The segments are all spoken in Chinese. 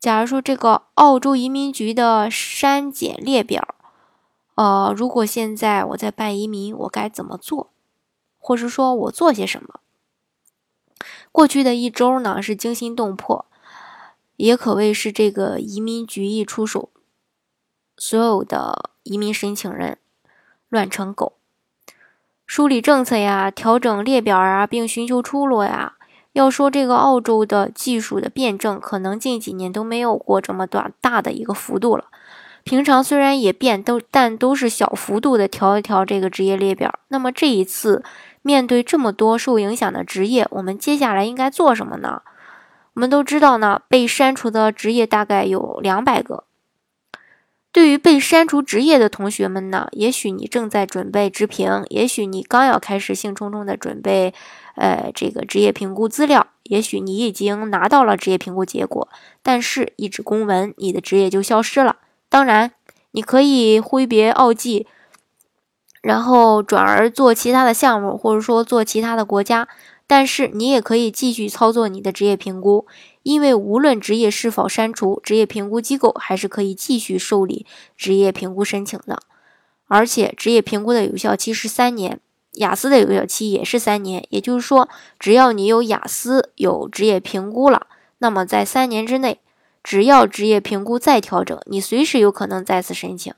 假如说这个澳洲移民局的删减列表，呃，如果现在我在办移民，我该怎么做，或是说我做些什么？过去的一周呢是惊心动魄，也可谓是这个移民局一出手，所有的移民申请人乱成狗，梳理政策呀，调整列表啊，并寻求出路呀。要说这个澳洲的技术的辩证，可能近几年都没有过这么短大的一个幅度了。平常虽然也变，都但都是小幅度的调一调这个职业列表。那么这一次面对这么多受影响的职业，我们接下来应该做什么呢？我们都知道呢，被删除的职业大概有两百个。对于被删除职业的同学们呢，也许你正在准备职评，也许你刚要开始兴冲冲的准备。呃，这个职业评估资料，也许你已经拿到了职业评估结果，但是一纸公文，你的职业就消失了。当然，你可以挥别澳际，然后转而做其他的项目，或者说做其他的国家，但是你也可以继续操作你的职业评估，因为无论职业是否删除，职业评估机构还是可以继续受理职业评估申请的，而且职业评估的有效期是三年。雅思的有效期也是三年，也就是说，只要你有雅思、有职业评估了，那么在三年之内，只要职业评估再调整，你随时有可能再次申请。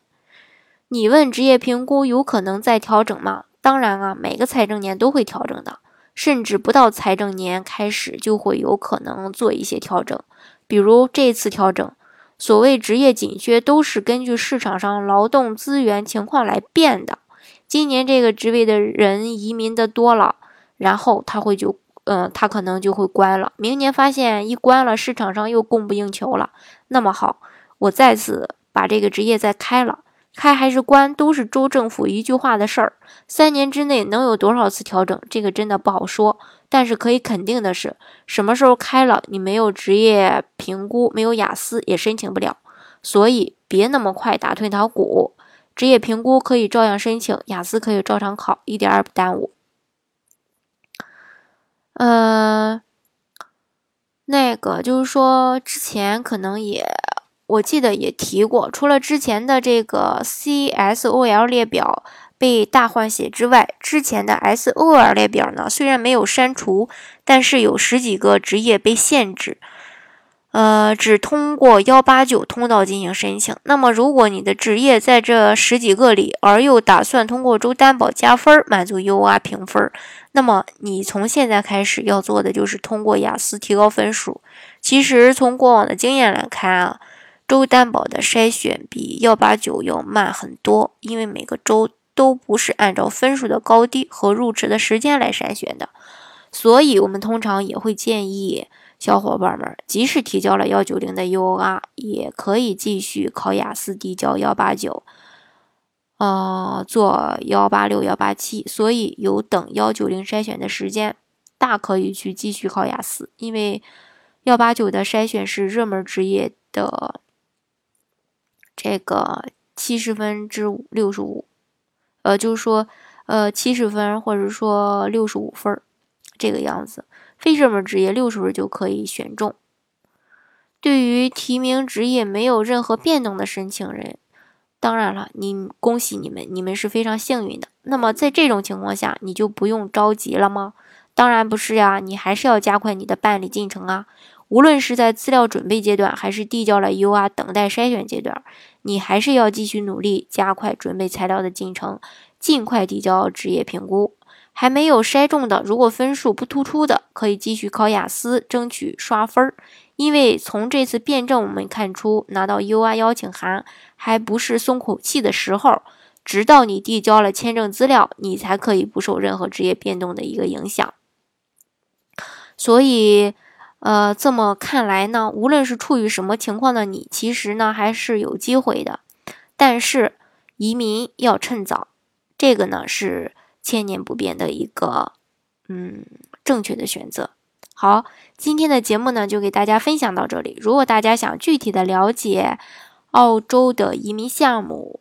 你问职业评估有可能再调整吗？当然啊，每个财政年都会调整的，甚至不到财政年开始就会有可能做一些调整。比如这次调整，所谓职业紧缺都是根据市场上劳动资源情况来变的。今年这个职位的人移民的多了，然后他会就，嗯，他可能就会关了。明年发现一关了，市场上又供不应求了，那么好，我再次把这个职业再开了，开还是关都是州政府一句话的事儿。三年之内能有多少次调整，这个真的不好说。但是可以肯定的是，什么时候开了，你没有职业评估，没有雅思也申请不了。所以别那么快打退堂鼓。职业评估可以照样申请，雅思可以照常考，一点也不耽误。呃，那个就是说，之前可能也我记得也提过，除了之前的这个 CSOL 列表被大换血之外，之前的 SOL 列表呢，虽然没有删除，但是有十几个职业被限制。呃，只通过幺八九通道进行申请。那么，如果你的职业在这十几个里，而又打算通过州担保加分满足 UO R 评分，那么你从现在开始要做的就是通过雅思提高分数。其实从过往的经验来看啊，州担保的筛选比幺八九要慢很多，因为每个州都不是按照分数的高低和入职的时间来筛选的，所以我们通常也会建议。小伙伴们，即使提交了幺九零的 UOR，也可以继续考雅思，递交幺八九，呃，做幺八六、幺八七。所以有等幺九零筛选的时间，大可以去继续考雅思，因为幺八九的筛选是热门职业的这个七十分之六十五，呃，就是说，呃，七十分或者说六十五分这个样子。非热门职业六十分就可以选中。对于提名职业没有任何变动的申请人，当然了，你恭喜你们，你们是非常幸运的。那么在这种情况下，你就不用着急了吗？当然不是呀，你还是要加快你的办理进程啊。无论是在资料准备阶段，还是递交了 UR 等待筛选阶段，你还是要继续努力，加快准备材料的进程，尽快递交职业评估。还没有筛中的，如果分数不突出的，可以继续考雅思，争取刷分儿。因为从这次辩证我们看出，拿到 U R 邀请函还不是松口气的时候，直到你递交了签证资料，你才可以不受任何职业变动的一个影响。所以，呃，这么看来呢，无论是处于什么情况的你，其实呢还是有机会的。但是移民要趁早，这个呢是千年不变的一个嗯正确的选择。好，今天的节目呢就给大家分享到这里。如果大家想具体的了解澳洲的移民项目，